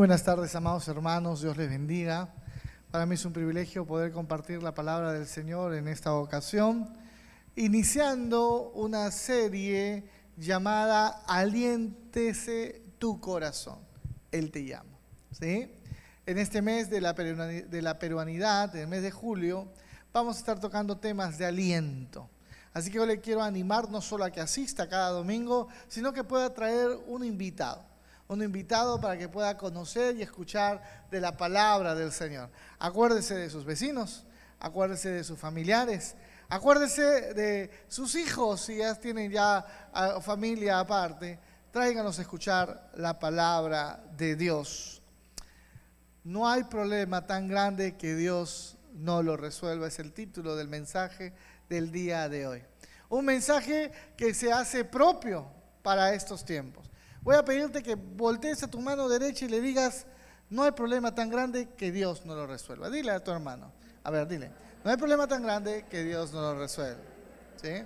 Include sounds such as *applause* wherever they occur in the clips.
buenas tardes, amados hermanos, Dios les bendiga. Para mí es un privilegio poder compartir la palabra del Señor en esta ocasión, iniciando una serie llamada Aliéntese tu corazón. Él te llama. ¿sí? En este mes de la, de la peruanidad, en el mes de julio, vamos a estar tocando temas de aliento. Así que yo le quiero animar no solo a que asista cada domingo, sino que pueda traer un invitado un invitado para que pueda conocer y escuchar de la palabra del Señor. Acuérdese de sus vecinos, acuérdese de sus familiares, acuérdese de sus hijos, si ya tienen ya ah, familia aparte, tráiganos a escuchar la palabra de Dios. No hay problema tan grande que Dios no lo resuelva, es el título del mensaje del día de hoy. Un mensaje que se hace propio para estos tiempos. Voy a pedirte que voltees a tu mano derecha y le digas, no hay problema tan grande que Dios no lo resuelva. Dile a tu hermano. A ver, dile, no hay problema tan grande que Dios no lo resuelva. ¿Sí?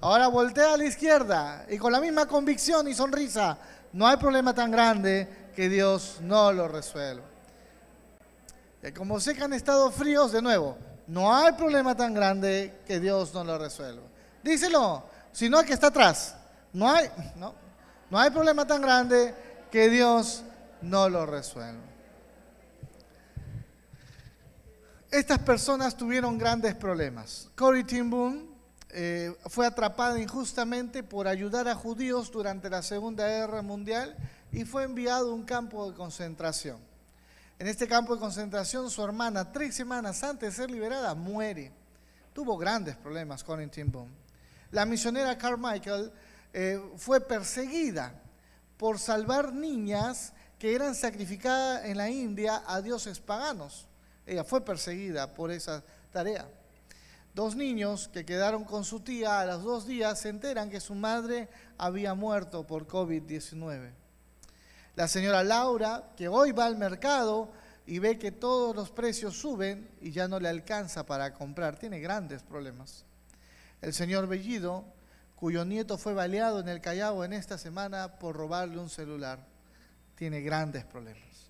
Ahora voltea a la izquierda y con la misma convicción y sonrisa, no hay problema tan grande que Dios no lo resuelva. Como sé que han estado fríos, de nuevo, no hay problema tan grande que Dios no lo resuelva. Díselo, si no, que está atrás. No hay, *laughs* no, no hay problema tan grande que Dios no lo resuelva. Estas personas tuvieron grandes problemas. Corey Timbun eh, fue atrapada injustamente por ayudar a judíos durante la Segunda Guerra Mundial y fue enviado a un campo de concentración. En este campo de concentración, su hermana, tres semanas antes de ser liberada, muere. Tuvo grandes problemas, Corey Timbun. La misionera Carmichael eh, fue perseguida por salvar niñas que eran sacrificadas en la India a dioses paganos. Ella fue perseguida por esa tarea. Dos niños que quedaron con su tía a los dos días se enteran que su madre había muerto por COVID-19. La señora Laura, que hoy va al mercado y ve que todos los precios suben y ya no le alcanza para comprar, tiene grandes problemas. El señor Bellido, cuyo nieto fue baleado en el Callao en esta semana por robarle un celular. Tiene grandes problemas.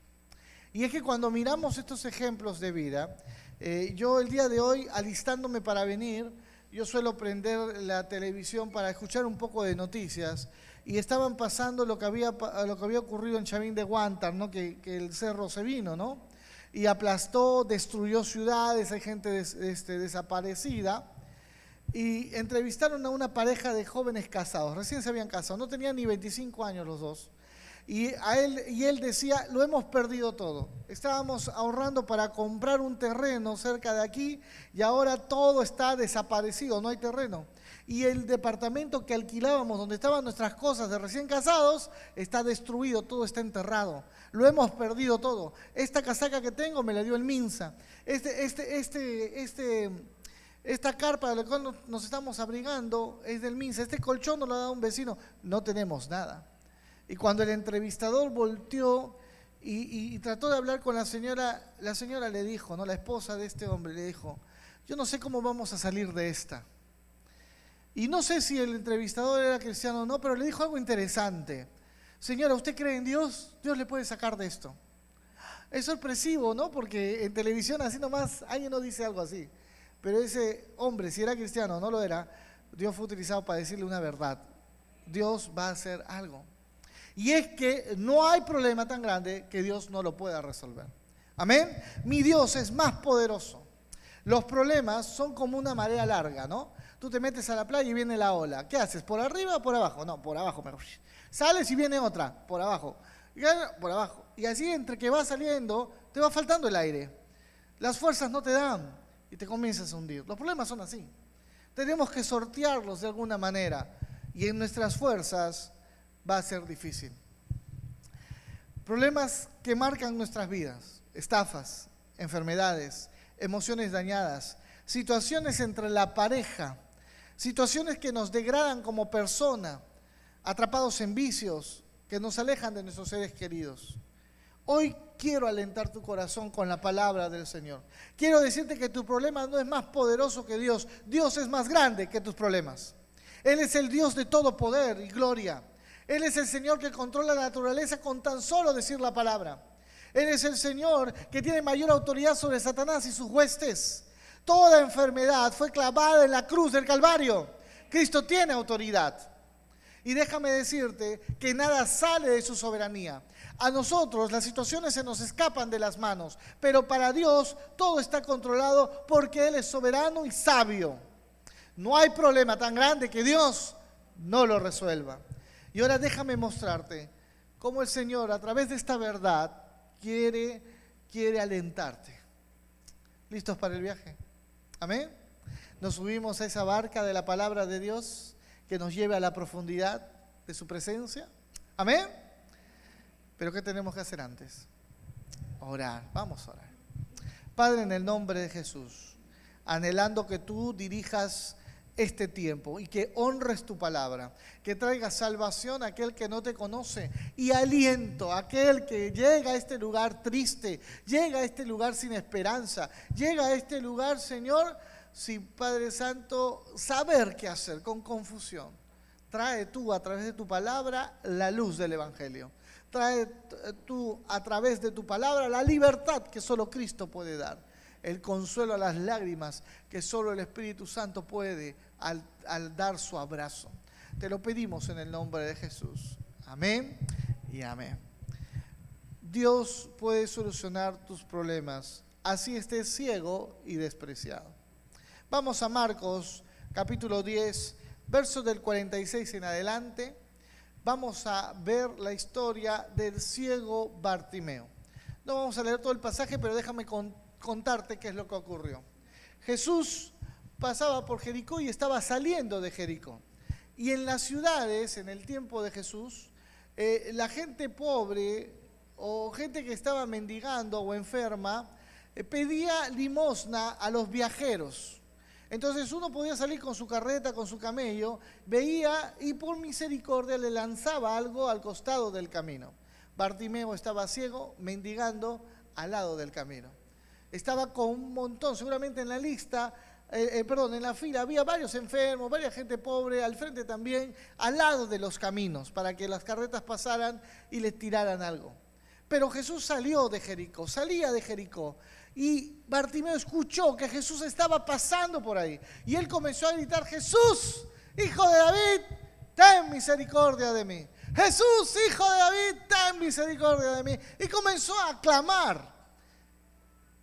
Y es que cuando miramos estos ejemplos de vida, eh, yo el día de hoy, alistándome para venir, yo suelo prender la televisión para escuchar un poco de noticias y estaban pasando lo que había, lo que había ocurrido en Chavín de Guantar, ¿no? que, el cerro se vino, ¿no? y aplastó, destruyó ciudades, hay gente este, desaparecida y entrevistaron a una pareja de jóvenes casados, recién se habían casado, no tenían ni 25 años los dos. Y, él, él decía, lo hemos perdido todo. Estábamos ahorrando para comprar un terreno cerca de aquí y ahora todo está desaparecido, no hay terreno. Y el departamento que alquilábamos, donde estaban nuestras cosas de recién casados, está destruido, todo está enterrado. Lo hemos perdido todo. Esta casaca que tengo me la dio el Minsa. Este, este, este, este esta carpa de la cual nos estamos abrigando es del MINSA. Este colchón nos lo ha dado un vecino. No tenemos nada. Y cuando el entrevistador volteó y, trató de hablar con la señora, la señora le dijo, no, la esposa de este hombre le dijo, yo no sé cómo vamos a salir de esta. Y no sé si el entrevistador era cristiano o no, pero le dijo algo interesante. Señora, ¿usted cree en Dios? Dios le puede sacar de esto. Es sorpresivo, ¿no? Porque en televisión así nomás alguien no dice algo así. Pero ese hombre, si era cristiano o no lo era, Dios fue utilizado para decirle una verdad. Dios va a hacer algo. Y es que no hay problema tan grande que Dios no lo pueda resolver. Amén. Mi Dios es más poderoso. Los problemas son como una marea larga, ¿no? Tú te metes a la playa y viene la ola. ¿Qué haces? ¿Por arriba o por abajo? No, por abajo. Sales y viene otra, por abajo. Por abajo. Y así entre que va saliendo, te va faltando el aire. Las fuerzas no te dan y te comienzas a hundir. Los problemas son así. Tenemos que sortearlos de alguna manera y en nuestras fuerzas va a ser difícil. Problemas que marcan nuestras vidas, estafas, enfermedades, emociones dañadas, situaciones entre la pareja, situaciones que nos degradan como persona, atrapados en vicios, que nos alejan de nuestros seres queridos. Hoy quiero alentar tu corazón con la palabra del Señor. Quiero decirte que tu problema no es más poderoso que Dios. Dios es más grande que tus problemas. Él es el Dios de todo poder y gloria. Él es el Señor que controla la naturaleza con tan solo decir la palabra. Él es el Señor que tiene mayor autoridad sobre Satanás y sus huestes. Toda enfermedad fue clavada en la cruz del Calvario. Cristo tiene autoridad. Y déjame decirte que nada sale de su soberanía. A nosotros las situaciones se nos escapan de las manos, pero para Dios todo está controlado porque Él es soberano y sabio. No hay problema tan grande que Dios no lo resuelva. Y ahora déjame mostrarte cómo el Señor a través de esta verdad quiere, quiere alentarte. ¿Listos para el viaje? Amén. Nos subimos a esa barca de la palabra de Dios que nos lleve a la profundidad de su presencia. Amén. Pero ¿qué tenemos que hacer antes? Orar. Vamos a orar. Padre, en el nombre de Jesús, anhelando que tú dirijas este tiempo y que honres tu palabra, que traiga salvación a aquel que no te conoce y aliento a aquel que llega a este lugar triste, llega a este lugar sin esperanza, llega a este lugar, Señor, sin Padre Santo, saber qué hacer, con confusión. Trae tú a través de tu palabra la luz del Evangelio. Trae tú a través de tu palabra la libertad que solo Cristo puede dar. El consuelo a las lágrimas que solo el Espíritu Santo puede al, al dar su abrazo. Te lo pedimos en el nombre de Jesús. Amén y amén. Dios puede solucionar tus problemas, así estés ciego y despreciado. Vamos a Marcos capítulo 10, versos del 46 en adelante vamos a ver la historia del ciego Bartimeo. No vamos a leer todo el pasaje, pero déjame contarte qué es lo que ocurrió. Jesús pasaba por Jericó y estaba saliendo de Jericó. Y en las ciudades, en el tiempo de Jesús, eh, la gente pobre o gente que estaba mendigando o enferma eh, pedía limosna a los viajeros. Entonces uno podía salir con su carreta, con su camello, veía y por misericordia le lanzaba algo al costado del camino. Bartimeo estaba ciego, mendigando al lado del camino. Estaba con un montón, seguramente en la lista, eh, eh, perdón, en la fila había varios enfermos, varias gente pobre, al frente también, al lado de los caminos, para que las carretas pasaran y les tiraran algo. Pero Jesús salió de Jericó, salía de Jericó. Y Bartimeo escuchó que Jesús estaba pasando por ahí. Y él comenzó a gritar, Jesús, hijo de David, ten misericordia de mí. Jesús, hijo de David, ten misericordia de mí. Y comenzó a clamar.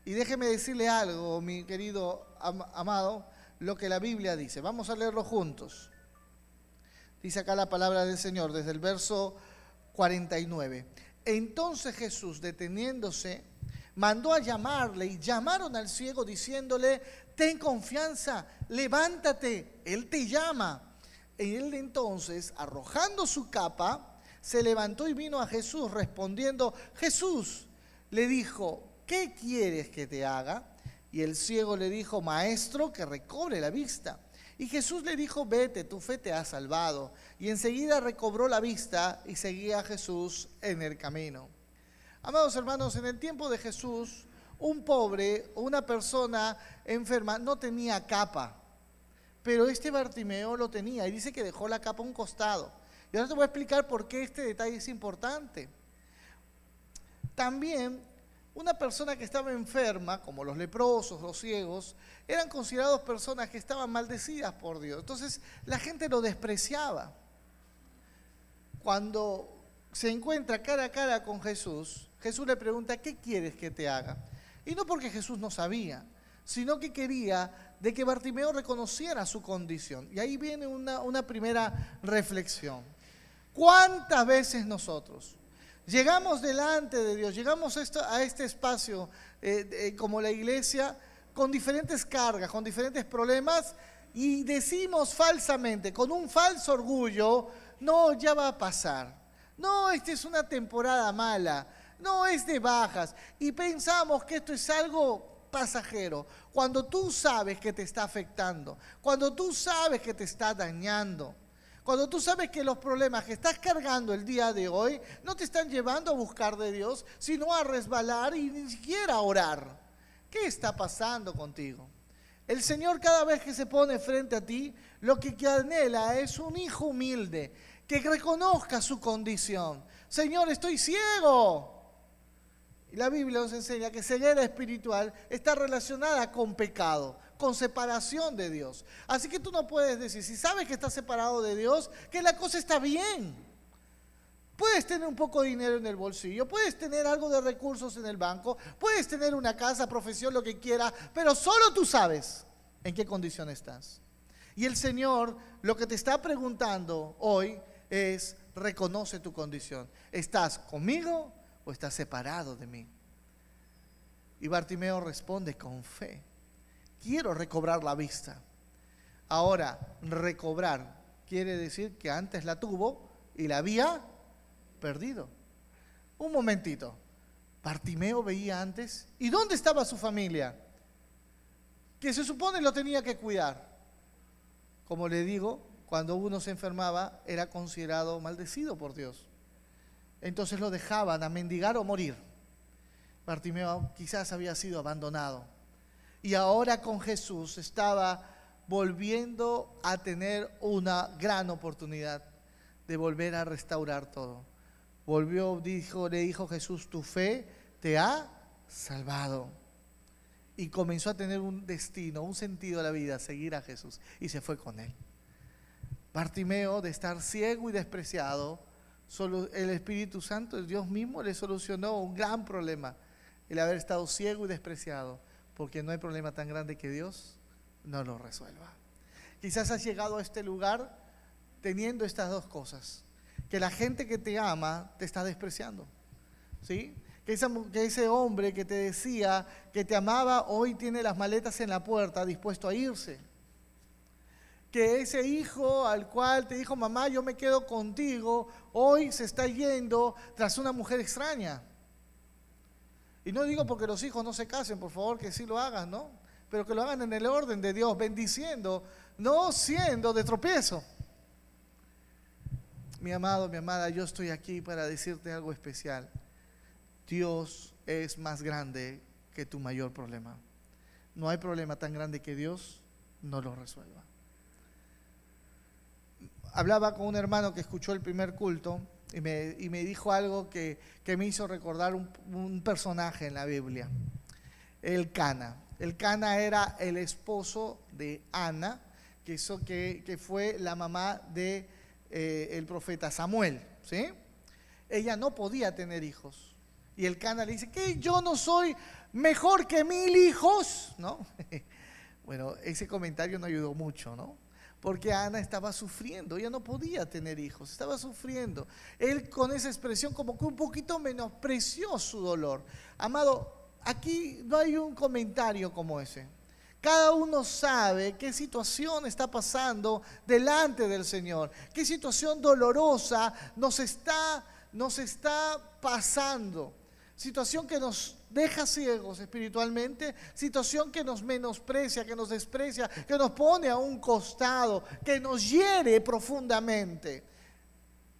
Y déjeme decirle algo, mi querido amado, lo que la Biblia dice. Vamos a leerlo juntos. Dice acá la palabra del Señor desde el verso 49. Entonces Jesús, deteniéndose, mandó a llamarle y llamaron al ciego diciéndole, ten confianza, levántate, Él te llama. Y él entonces, arrojando su capa, se levantó y vino a Jesús respondiendo, Jesús le dijo, ¿qué quieres que te haga? Y el ciego le dijo, maestro, que recobre la vista. Y Jesús le dijo, vete, tu fe te ha salvado. Y enseguida recobró la vista y seguía a Jesús en el camino. Amados hermanos, en el tiempo de Jesús, un pobre o una persona enferma no tenía capa, pero este Bartimeo lo tenía y dice que dejó la capa a un costado. Y ahora te voy a explicar por qué este detalle es importante. También una persona que estaba enferma, como los leprosos, los ciegos, eran considerados personas que estaban maldecidas por Dios. Entonces la gente lo despreciaba. Cuando se encuentra cara a cara con Jesús, Jesús le pregunta, ¿qué quieres que te haga? Y no porque Jesús no sabía, sino que quería de que Bartimeo reconociera su condición. Y ahí viene una, primera reflexión. ¿Cuántas veces nosotros llegamos delante de Dios, llegamos a, este espacio eh, como la iglesia con diferentes cargas, con diferentes problemas y decimos falsamente, con un falso orgullo, no, ya va a pasar. No, esta es una temporada mala no es de bajas. Y pensamos que esto es algo pasajero. Cuando tú sabes que te está afectando, cuando tú sabes que te está dañando, cuando tú sabes que los problemas que estás cargando el día de hoy no te están llevando a buscar de Dios, sino a resbalar y ni siquiera a orar. ¿Qué está pasando contigo? El Señor cada vez que se pone frente a ti, lo que anhela es un hijo humilde, que reconozca su condición. Señor, estoy ciego. la Biblia nos enseña que ceguera espiritual está relacionada con pecado, con separación de Dios. Así que tú no puedes decir, si sabes que estás separado de Dios, que la cosa está bien. Puedes tener un poco de dinero en el bolsillo, puedes tener algo de recursos en el banco, puedes tener una casa, profesión, lo que quieras, pero solo tú sabes en qué condición estás. Y el Señor lo que te está preguntando hoy es, reconoce tu condición. ¿Estás conmigo o estás separado de mí? Y Bartimeo responde con fe, quiero recobrar la vista. Ahora, recobrar quiere decir que antes la tuvo y la había perdido. Un momentito. Bartimeo veía antes. ¿Y dónde estaba su familia? Que se supone lo tenía que cuidar. Como le digo, cuando uno se enfermaba era considerado maldecido por Dios. Entonces lo dejaban a mendigar o morir. Bartimeo quizás había sido abandonado. Y ahora con Jesús estaba volviendo a tener una gran oportunidad de volver a restaurar todo volvió, dijo, le dijo Jesús, tu fe te ha salvado. Y comenzó a tener un destino, un sentido a la vida, seguir a Jesús. Y se fue con él. Bartimeo, de estar ciego y despreciado, solo el Espíritu Santo, el Dios mismo, le solucionó un gran problema, el haber estado ciego y despreciado, porque no hay problema tan grande que Dios no lo resuelva. Quizás has llegado a este lugar teniendo estas dos cosas que la gente que te ama te está despreciando. ¿Sí? Que, que ese hombre que te decía que te amaba hoy tiene las maletas en la puerta dispuesto a irse. Que ese hijo al cual te dijo, mamá, yo me quedo contigo, hoy se está yendo tras una mujer extraña. Y no digo porque los hijos no se casen, por favor, que sí lo hagan, ¿no? Pero que lo hagan en el orden de Dios, bendiciendo, no siendo de tropiezo. Mi amado, mi amada, yo estoy aquí para decirte algo especial. Dios es más grande que tu mayor problema. No hay problema tan grande que Dios no lo resuelva. Hablaba con un hermano que escuchó el primer culto y me, dijo algo que, me hizo recordar un, personaje en la Biblia, el Cana. El Cana era el esposo de Ana, que, que, que fue la mamá de eh, profeta Samuel, ¿sí? Ella no podía tener hijos. Y el Cana le dice, que yo no soy mejor que mil hijos, ¿no? *laughs* bueno, ese comentario no ayudó mucho, ¿no? Porque Ana estaba sufriendo, ella no podía tener hijos, estaba sufriendo. Él con esa expresión como que un poquito menospreció su dolor. Amado, aquí no hay un comentario como ese. Cada uno sabe qué situación está pasando delante del Señor, qué situación dolorosa nos está, nos está pasando. Situación que nos deja ciegos espiritualmente, situación que nos menosprecia, que nos desprecia, que nos pone a un costado, que nos hiere profundamente.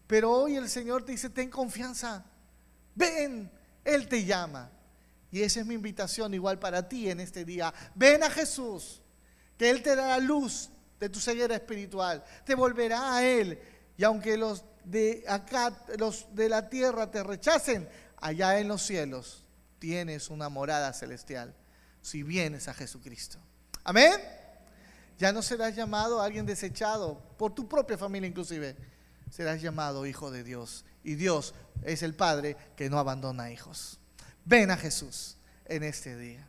Pero hoy el Señor te dice, ten confianza, ven, Él te llama. Y esa es mi invitación igual para ti en este día. Ven a Jesús, que Él te dará luz de tu ceguera espiritual, te volverá a Él. Y aunque los de acá, los de la tierra te rechacen, allá en los cielos tienes una morada celestial si vienes a Jesucristo. Amén. Ya no serás llamado alguien desechado por tu propia familia inclusive. Serás llamado hijo de Dios. Y Dios es el Padre que no abandona hijos. Ven a Jesús en este día.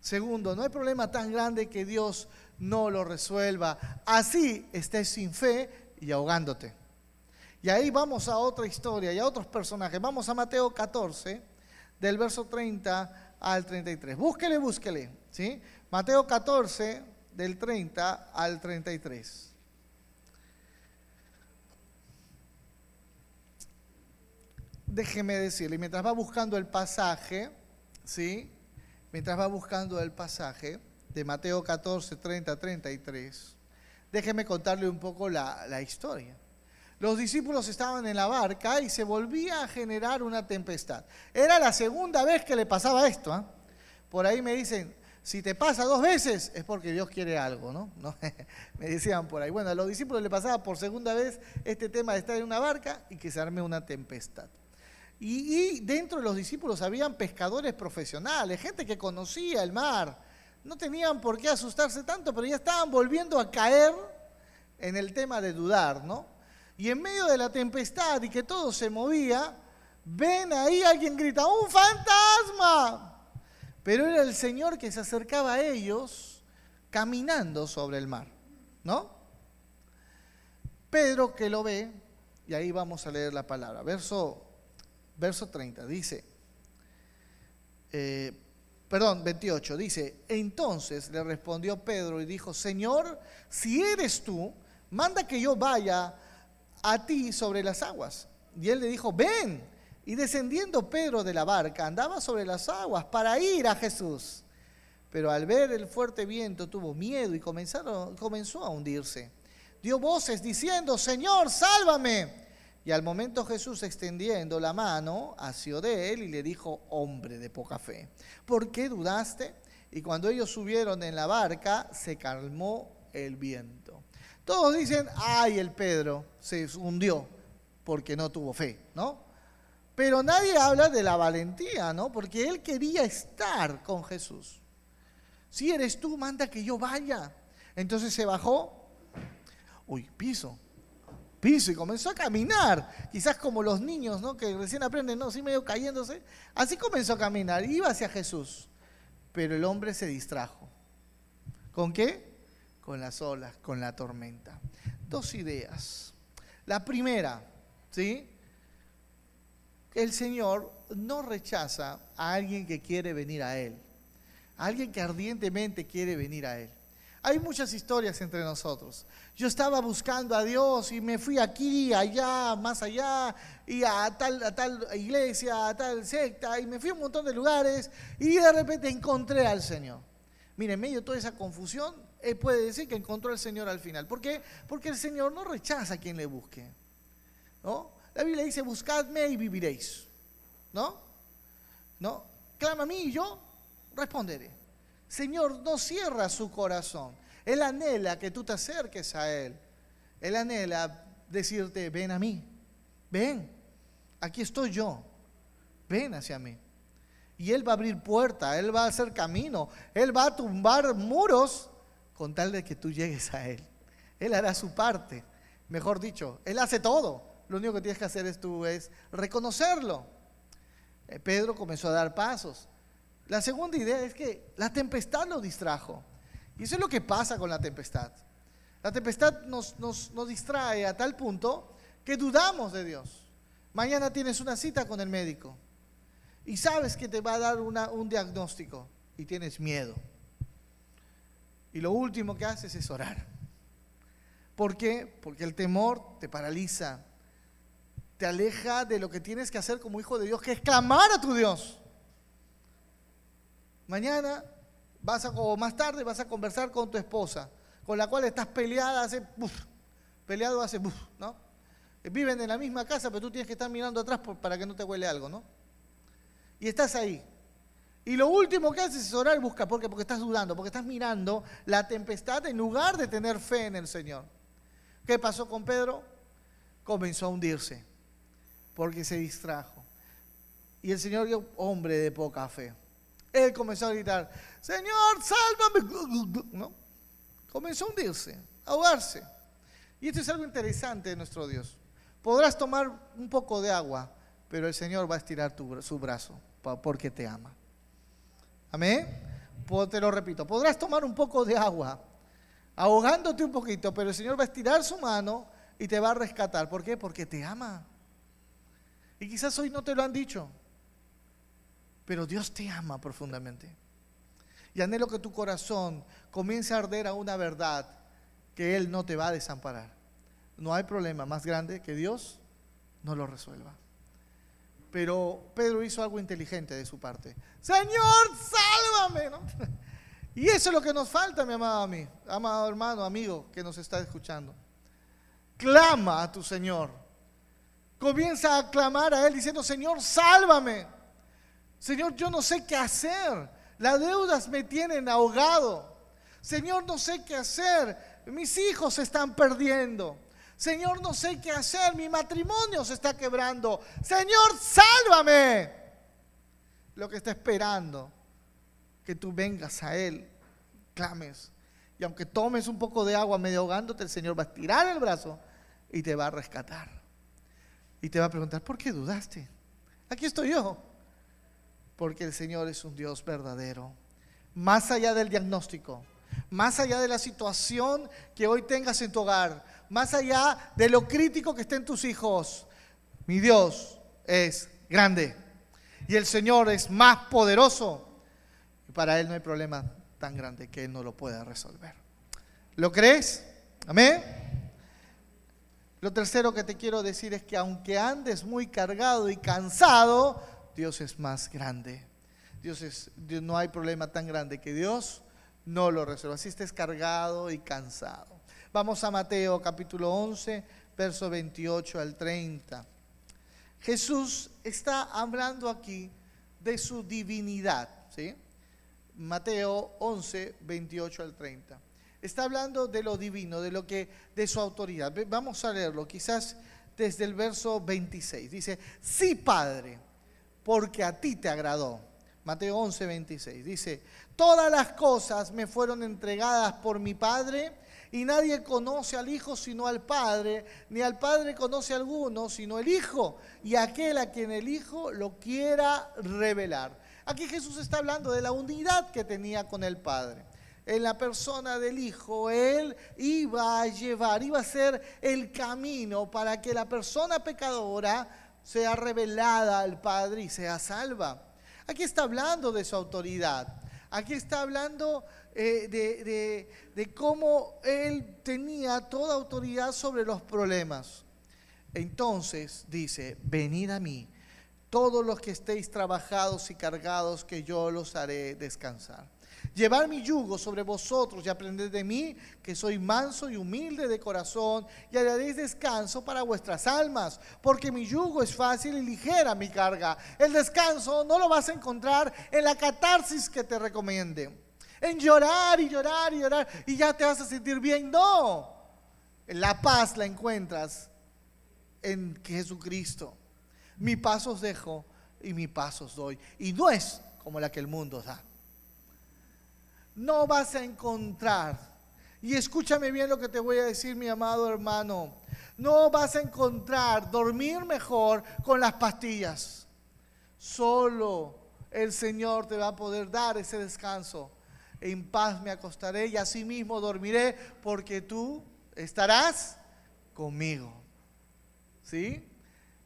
Segundo, no hay problema tan grande que Dios no lo resuelva. Así estés sin fe y ahogándote. Y ahí vamos a otra historia y a otros personajes. Vamos a Mateo 14, del verso 30 al 33. Búsquele, búsquele. ¿sí? Mateo 14, del 30 al 33. déjeme decirle, mientras va buscando el pasaje, ¿sí? Mientras va buscando el pasaje de Mateo 14, 30, 33, déjeme contarle un poco la, la historia. Los discípulos estaban en la barca y se volvía a generar una tempestad. Era la segunda vez que le pasaba esto. ¿ah? Por ahí me dicen, si te pasa dos veces es porque Dios quiere algo, ¿no? *laughs* Me decían por ahí. Bueno, a los discípulos le pasaba por segunda vez este tema de estar en una barca y que se arme una tempestad. Y, dentro de los discípulos habían pescadores profesionales, gente que conocía el mar. No tenían por qué asustarse tanto, pero ya estaban volviendo a caer en el tema de dudar, ¿no? Y en medio de la tempestad y que todo se movía, ven ahí alguien grita, ¡un fantasma! Pero era el Señor que se acercaba a ellos caminando sobre el mar, ¿no? Pedro que lo ve, y ahí vamos a leer la palabra, verso verso 30, dice, eh, perdón, 28, dice, entonces le respondió Pedro y dijo, Señor, si eres tú, manda que yo vaya a ti sobre las aguas. Y él le dijo, ven. Y descendiendo Pedro de la barca, andaba sobre las aguas para ir a Jesús. Pero al ver el fuerte viento tuvo miedo y comenzó a hundirse. Dio voces diciendo, Señor, sálvame. Y al momento Jesús extendiendo la mano, asió de él y le dijo, hombre de poca fe, ¿por qué dudaste? Y cuando ellos subieron en la barca, se calmó el viento. Todos dicen, ay, el Pedro se hundió porque no tuvo fe, ¿no? Pero nadie habla de la valentía, ¿no? Porque él quería estar con Jesús. Si eres tú, manda que yo vaya. Entonces se bajó. Uy, piso piso y comenzó a caminar, quizás como los niños, ¿no? Que recién aprenden, ¿no? Así medio cayéndose. Así comenzó a caminar, iba hacia Jesús. Pero el hombre se distrajo. ¿Con qué? Con las olas, con la tormenta. Dos ideas. La primera, ¿sí? El Señor no rechaza a alguien que quiere venir a Él. A alguien que ardientemente quiere venir a Él. Hay muchas historias entre nosotros. Yo estaba buscando a Dios y me fui aquí, allá, más allá, y a tal, a tal iglesia, a tal secta, y me fui a un montón de lugares y de repente encontré al Señor. Mire, en medio de toda esa confusión, él puede decir que encontró al Señor al final. ¿Por qué? Porque el Señor no rechaza a quien le busque. ¿no? La Biblia dice, buscadme y viviréis. ¿No? ¿No? Clama a mí y yo responderé. Señor no cierra su corazón. Él anhela que tú te acerques a Él. Él anhela decirte, ven a mí, ven, aquí estoy yo, ven hacia mí. Y Él va a abrir puerta, Él va a hacer camino, Él va a tumbar muros con tal de que tú llegues a Él. Él hará su parte. Mejor dicho, Él hace todo. Lo único que tienes que hacer es tú es reconocerlo. Eh, Pedro comenzó a dar pasos. La segunda idea es que la tempestad lo distrajo. Y eso es lo que pasa con la tempestad. La tempestad nos, distrae a tal punto que dudamos de Dios. Mañana tienes una cita con el médico y sabes que te va a dar un diagnóstico y tienes miedo. Y lo último que haces es orar. ¿Por qué? Porque el temor te paraliza, te aleja de lo que tienes que hacer como hijo de Dios, que es clamar a tu Dios. Mañana vas a, o más tarde vas a conversar con tu esposa, con la cual estás peleada hace, peleado hace, ¿no? Viven en la misma casa, pero tú tienes que estar mirando atrás para que no te huele algo, ¿no? Y estás ahí. Y lo último que haces es orar y buscar. ¿Por qué? Porque estás dudando, porque estás mirando la tempestad en lugar de tener fe en el Señor. ¿Qué pasó con Pedro? Comenzó a hundirse, porque se distrajo. Y el Señor hombre de poca fe. Él comenzó a gritar, Señor, sálvame. *laughs* ¿No? Comenzó a hundirse, a ahogarse. Y esto es algo interesante de nuestro Dios. Podrás tomar un poco de agua, pero el Señor va a estirar su brazo porque te ama. Amén. Te lo repito, podrás tomar un poco de agua, ahogándote un poquito, pero el Señor va a estirar su mano y te va a rescatar. ¿Por qué? Porque te ama. Y quizás hoy no te lo han dicho, pero Dios te ama profundamente. Y anhelo que tu corazón comience a arder a una verdad que Él no te va a desamparar. No hay problema más grande que Dios no lo resuelva. Pero Pedro hizo algo inteligente de su parte. Señor, sálvame. *laughs* Y eso es lo que nos falta, mi amado, mí, amado hermano, amigo que nos está escuchando. Clama a tu Señor. Comienza a clamar a Él diciendo, Señor, sálvame. Señor, yo no sé qué hacer. Las deudas me tienen ahogado. Señor, no sé qué hacer. Mis hijos se están perdiendo. Señor, no sé qué hacer, mi matrimonio se está quebrando. Señor, sálvame. Lo que está esperando, que tú vengas a Él, clames. Y aunque tomes un poco de agua medio ahogándote, el Señor va a estirar el brazo y te va a rescatar. Y te va a preguntar, ¿por qué dudaste? Aquí estoy yo. Porque el Señor es un Dios verdadero. Más allá del diagnóstico, más allá de la situación que hoy tengas en tu hogar, más allá de lo crítico que estén tus hijos. Mi Dios es grande y el Señor es más poderoso. Y para Él no hay problema tan grande que Él no lo pueda resolver. ¿Lo crees? Amén. Lo tercero que te quiero decir es que aunque andes muy cargado y cansado, Dios es más grande. Dios es, no hay problema tan grande que Dios no lo resuelva. Si estés cargado y cansado. Vamos a Mateo capítulo 11, verso 28 al 30. Jesús está hablando aquí de su divinidad, ¿sí? Mateo 11, 28 al 30. Está hablando de lo divino, de lo que de su autoridad. Vamos a leerlo, quizás desde el verso 26. Dice, "Sí, Padre, porque a ti te agradó." Mateo 11, 26. Dice, "Todas las cosas me fueron entregadas por mi Padre." Y nadie conoce al Hijo sino al Padre, ni al Padre conoce a alguno sino el Hijo, y aquel a quien el Hijo lo quiera revelar. Aquí Jesús está hablando de la unidad que tenía con el Padre. En la persona del Hijo, Él iba a llevar, iba a ser el camino para que la persona pecadora sea revelada al Padre y sea salva. Aquí está hablando de su autoridad. Aquí está hablando eh, de, cómo él tenía toda autoridad sobre los problemas. Entonces dice, venid a mí, todos los que estéis trabajados y cargados, que yo los haré descansar. Llevar mi yugo sobre vosotros y aprended de mí, que soy manso y humilde de corazón, y haréis descanso para vuestras almas, porque mi yugo es fácil y ligera mi carga. El descanso no lo vas a encontrar en la catarsis que te recomiende en llorar y llorar y llorar y ya te vas a sentir bien. No, la paz la encuentras en Jesucristo. Mi paso os dejo y mi paso os doy. Y no es como la que el mundo da. No vas a encontrar, y escúchame bien lo que te voy a decir, mi amado hermano, no vas a encontrar dormir mejor con las pastillas. Solo el Señor te va a poder dar ese descanso en paz me acostaré y asimismo dormiré, porque tú estarás conmigo. ¿Sí?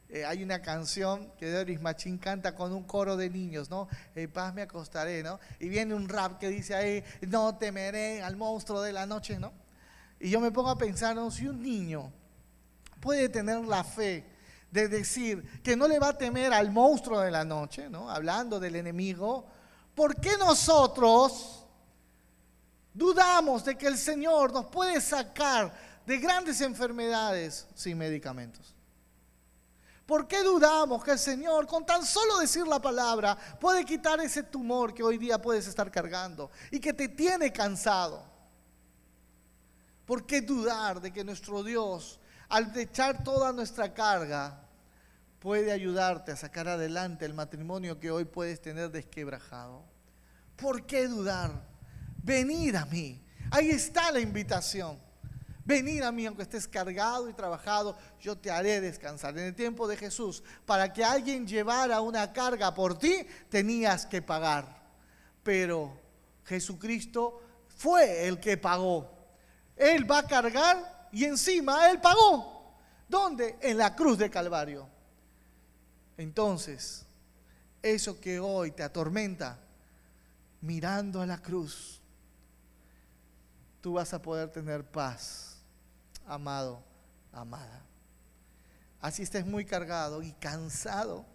Eh, hay una canción que Doris Machín canta con un coro de niños, ¿no? En paz me acostaré, ¿no? Y viene un rap que dice ahí, no temeré al monstruo de la noche, ¿no? Y yo me pongo a pensar, ¿no? Si un niño puede tener la fe de decir que no le va a temer al monstruo de la noche, ¿no? Hablando del enemigo, ¿por qué nosotros Dudamos de que el Señor nos puede sacar de grandes enfermedades sin medicamentos. ¿Por qué dudamos que el Señor, con tan solo decir la palabra, puede quitar ese tumor que hoy día puedes estar cargando y que te tiene cansado? ¿Por qué dudar de que nuestro Dios, al echar toda nuestra carga, puede ayudarte a sacar adelante el matrimonio que hoy puedes tener desquebrajado? ¿Por qué dudar? venid a mí. Ahí está la invitación. Venid a mí aunque estés cargado y trabajado, yo te haré descansar. En el tiempo de Jesús, para que alguien llevara una carga por ti, tenías que pagar. Pero Jesucristo fue el que pagó. Él va a cargar y encima Él pagó. ¿Dónde? En la cruz de Calvario. Entonces, eso que hoy te atormenta, mirando a la cruz, tú vas a poder tener paz, amado, amada. Así estés muy cargado y cansado,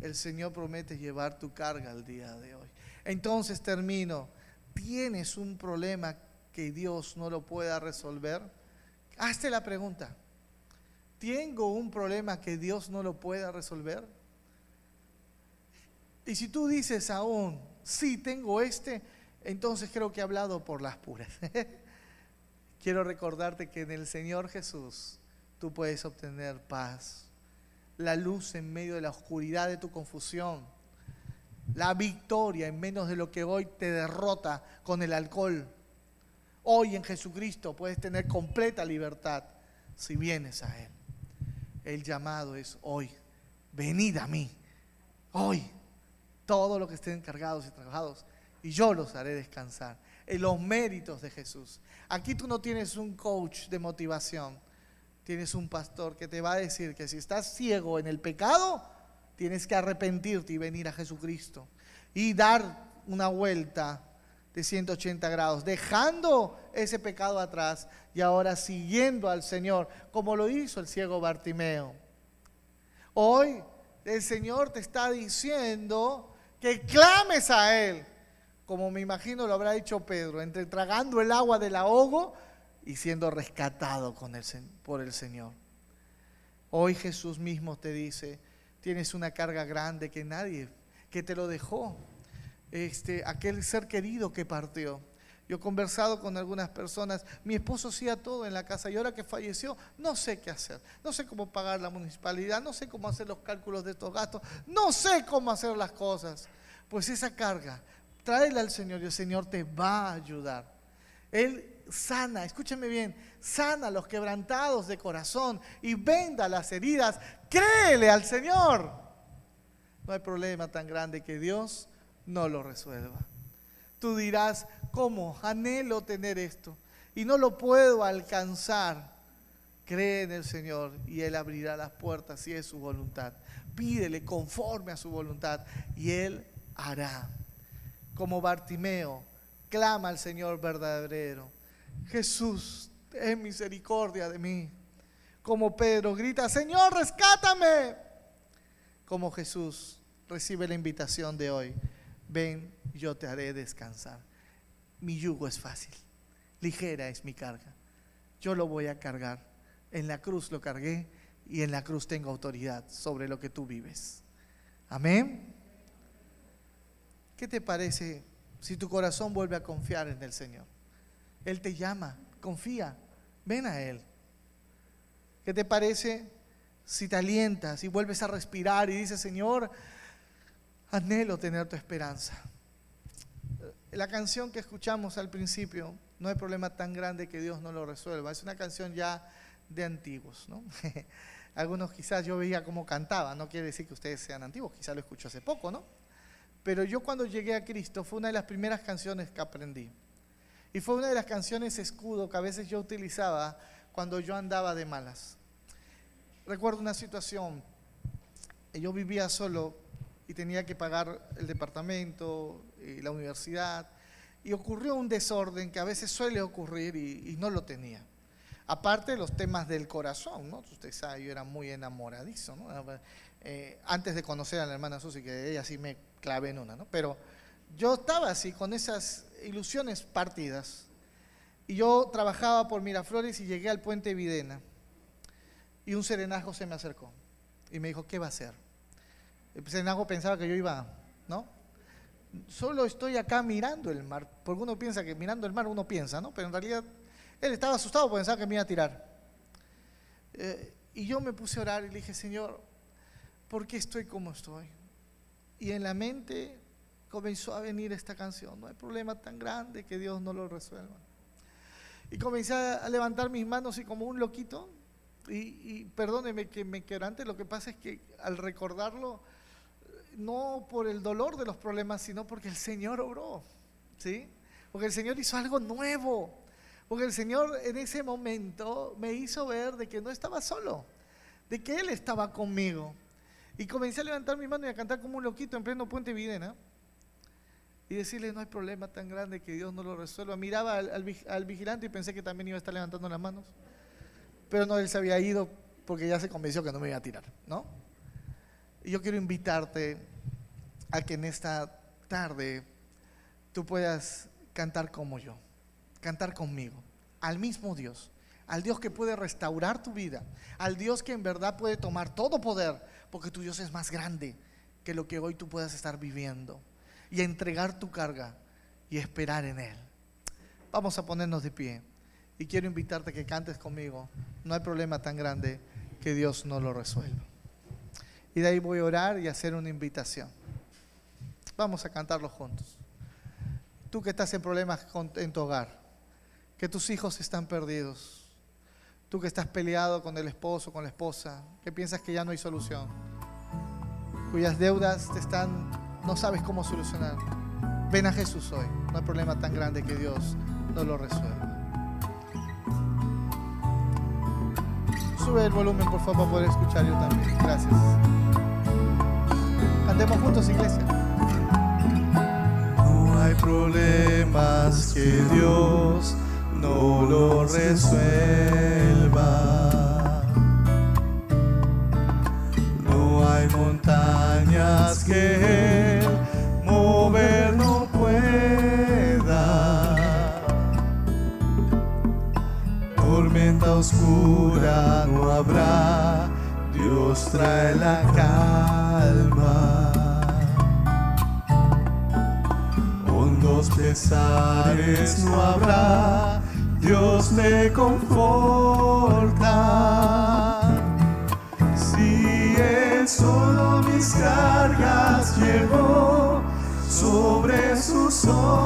el Señor promete llevar tu carga el día de hoy. Entonces termino. ¿Tienes un problema que Dios no lo pueda resolver? Hazte la pregunta. ¿Tengo un problema que Dios no lo pueda resolver? Y si tú dices aún, sí, tengo este, entonces creo que he hablado por las puras. *laughs* quiero recordarte que en el Señor Jesús tú puedes obtener paz. La luz en medio de la oscuridad de tu confusión. La victoria en menos de lo que hoy te derrota con el alcohol. Hoy en Jesucristo puedes tener completa libertad si vienes a Él. El llamado es hoy. Venid a mí. Hoy. Todo lo que estén encargados y trabajados. Y yo los haré descansar. Los méritos de Jesús. Aquí tú no tienes un coach de motivación tienes un pastor que te va a decir que si estás ciego en el pecado, tienes que arrepentirte y venir a Jesucristo y dar una vuelta de 180 grados, dejando ese pecado atrás y ahora siguiendo al Señor, como lo hizo el ciego Bartimeo. Hoy el Señor te está diciendo que clames a Él, como me imagino lo habrá dicho Pedro, entre tragando el agua del ahogo y siendo rescatado con el, por el Señor. Hoy Jesús mismo te dice, tienes una carga grande que nadie, que te lo dejó, este, aquel ser querido que partió. Yo he conversado con algunas personas, mi esposo hacía todo en la casa y ahora que falleció, no sé qué hacer, no sé cómo pagar la municipalidad, no sé cómo hacer los cálculos de estos gastos, no sé cómo hacer las cosas. Pues esa carga, tráela al Señor y el Señor te va a ayudar. Él sana, escúcheme bien, sana a los quebrantados de corazón y venda las heridas. Créele al Señor. No hay problema tan grande que Dios no lo resuelva. Tú dirás, ¿cómo? Anhelo tener esto y no lo puedo alcanzar. Cree en el Señor y Él abrirá las puertas si es su voluntad. Pídele conforme a su voluntad y Él hará. Como Bartimeo, clama al Señor verdadero. Jesús, ten misericordia de mí. Como Pedro grita, Señor, rescátame. Como Jesús recibe la invitación de hoy, ven, yo te haré descansar. Mi yugo es fácil, ligera es mi carga. Yo lo voy a cargar. En la cruz lo cargué y en la cruz tengo autoridad sobre lo que tú vives. Amén. ¿Qué te parece si tu corazón vuelve a confiar en el Señor? Él te llama, confía, ven a Él. ¿Qué te parece si te alientas y vuelves a respirar y dices, Señor, anhelo tener tu esperanza? La canción que escuchamos al principio, no hay problema tan grande que Dios no lo resuelva. Es una canción ya de antiguos, ¿no? *laughs* Algunos quizás yo veía cómo cantaba, no quiere decir que ustedes sean antiguos, quizás lo escucho hace poco, ¿no? Pero yo cuando llegué a Cristo fue una de las primeras canciones que aprendí. Y fue una de las canciones escudo que a veces yo utilizaba cuando yo andaba de malas. Recuerdo una situación, yo vivía solo y tenía que pagar el departamento y la universidad, y ocurrió un desorden que a veces suele ocurrir y, no lo tenía. Aparte de los temas del corazón, ¿no? Usted sabe, yo era muy enamoradizo, ¿no? Eh, antes de conocer a la hermana Susi, que ella sí me clavé en una, ¿no? Pero yo estaba así, con esas ilusiones partidas. Y yo trabajaba por Miraflores y llegué al puente Videna. Y un serenazgo se me acercó y me dijo, ¿qué va a hacer? El serenazgo pensaba que yo iba, ¿no? Solo estoy acá mirando el mar, porque uno piensa que mirando el mar uno piensa, ¿no? Pero en realidad él estaba asustado pensaba que me iba a tirar. Eh, y yo me puse a orar y le dije, Señor, ¿por qué estoy como estoy? Y en la mente comenzó a venir esta canción. No hay problema tan grande que Dios no lo resuelva. Y comencé a levantar mis manos y como un loquito, y, perdóneme que me quebrante, lo que pasa es que al recordarlo, no por el dolor de los problemas, sino porque el Señor obró, ¿sí? Porque el Señor hizo algo nuevo, porque el Señor en ese momento me hizo ver de que no estaba solo, de que Él estaba conmigo. Y comencé a levantar mi mano y a cantar como un loquito en pleno puente Videna y decirle no hay problema tan grande que Dios no lo resuelva. Miraba al, vigilante y pensé que también iba a estar levantando las manos, pero no, él se había ido porque ya se convenció que no me iba a tirar, ¿no? Y yo quiero invitarte a que en esta tarde tú puedas cantar como yo, cantar conmigo, al mismo Dios, al Dios que puede restaurar tu vida, al Dios que en verdad puede tomar todo poder, porque tu Dios es más grande que lo que hoy tú puedas estar viviendo y entregar tu carga y esperar en Él. Vamos a ponernos de pie y quiero invitarte a que cantes conmigo. No hay problema tan grande que Dios no lo resuelva. Y de ahí voy a orar y hacer una invitación. Vamos a cantarlo juntos. Tú que estás en problemas en tu hogar, que tus hijos están perdidos, tú que estás peleado con el esposo, con la esposa, que piensas que ya no hay solución, cuyas deudas te están, no sabes cómo solucionar. Ven a Jesús hoy. No hay problema tan grande que Dios no lo resuelva. Sube el volumen, por favor, para poder escuchar yo también. Gracias. Cantemos juntos, iglesia. No hay problemas que Dios no lo resuelva. No hay montañas que mover no pueda. Tormenta oscura no habrá, Dios trae la calma. Hondos pesares no habrá, Dios me conforta. Si Él solo mis cargas llevó sobre sus hombros,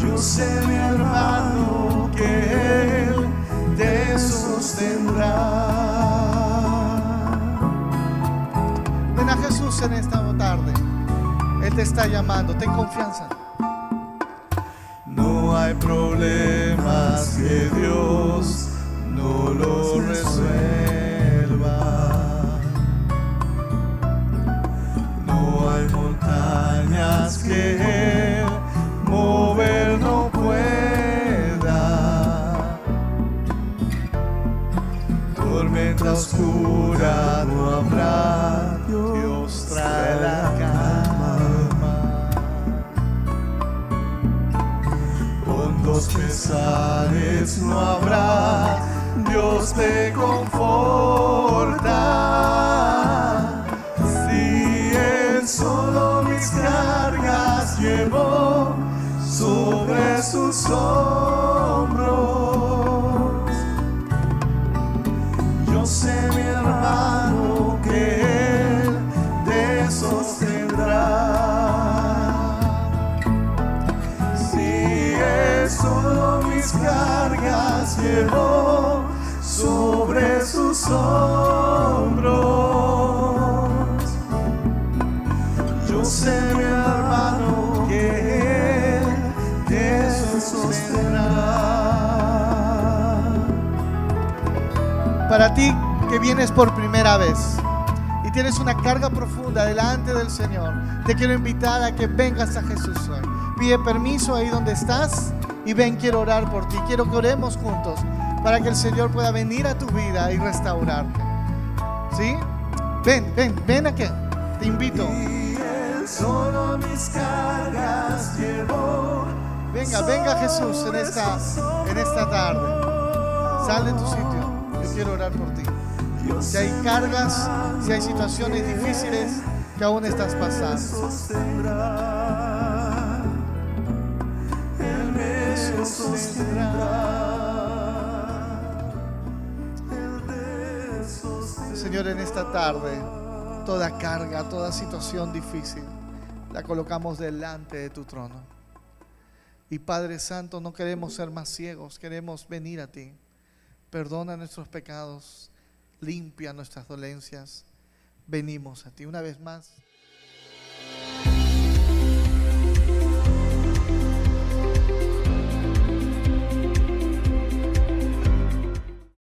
yo sé mi hermano que Él te sostendrá. Ven a Jesús en esta tarde. Él te está llamando. Ten confianza. No hay problemas que Dios no lo resuelva. Que Él mover no pueda. Tormenta oscura no habrá, Dios trae la calma. Hondos pesares no habrá, Dios te conforta. Sobre que vienes por primera vez y tienes una carga profunda delante del Señor, te quiero invitar a que vengas a Jesús hoy. Pide permiso ahí donde estás y ven, quiero orar por ti. Quiero que oremos juntos para que el Señor pueda venir a tu vida y restaurarte. ¿Sí? Ven, ven, ven aquí. Te invito. Y Él solo mis cargas llevó. Venga, venga Jesús en esta, en esta tarde. Sal de tu sitio. Yo quiero orar por ti. Si hay cargas, si hay situaciones difíciles que aún estás pasando. Señor, en esta tarde, toda carga, toda situación difícil, la colocamos delante de tu trono. Y Padre Santo, no queremos ser más ciegos, queremos venir a ti. Perdona nuestros pecados, limpia nuestras dolencias. Venimos a ti una vez más.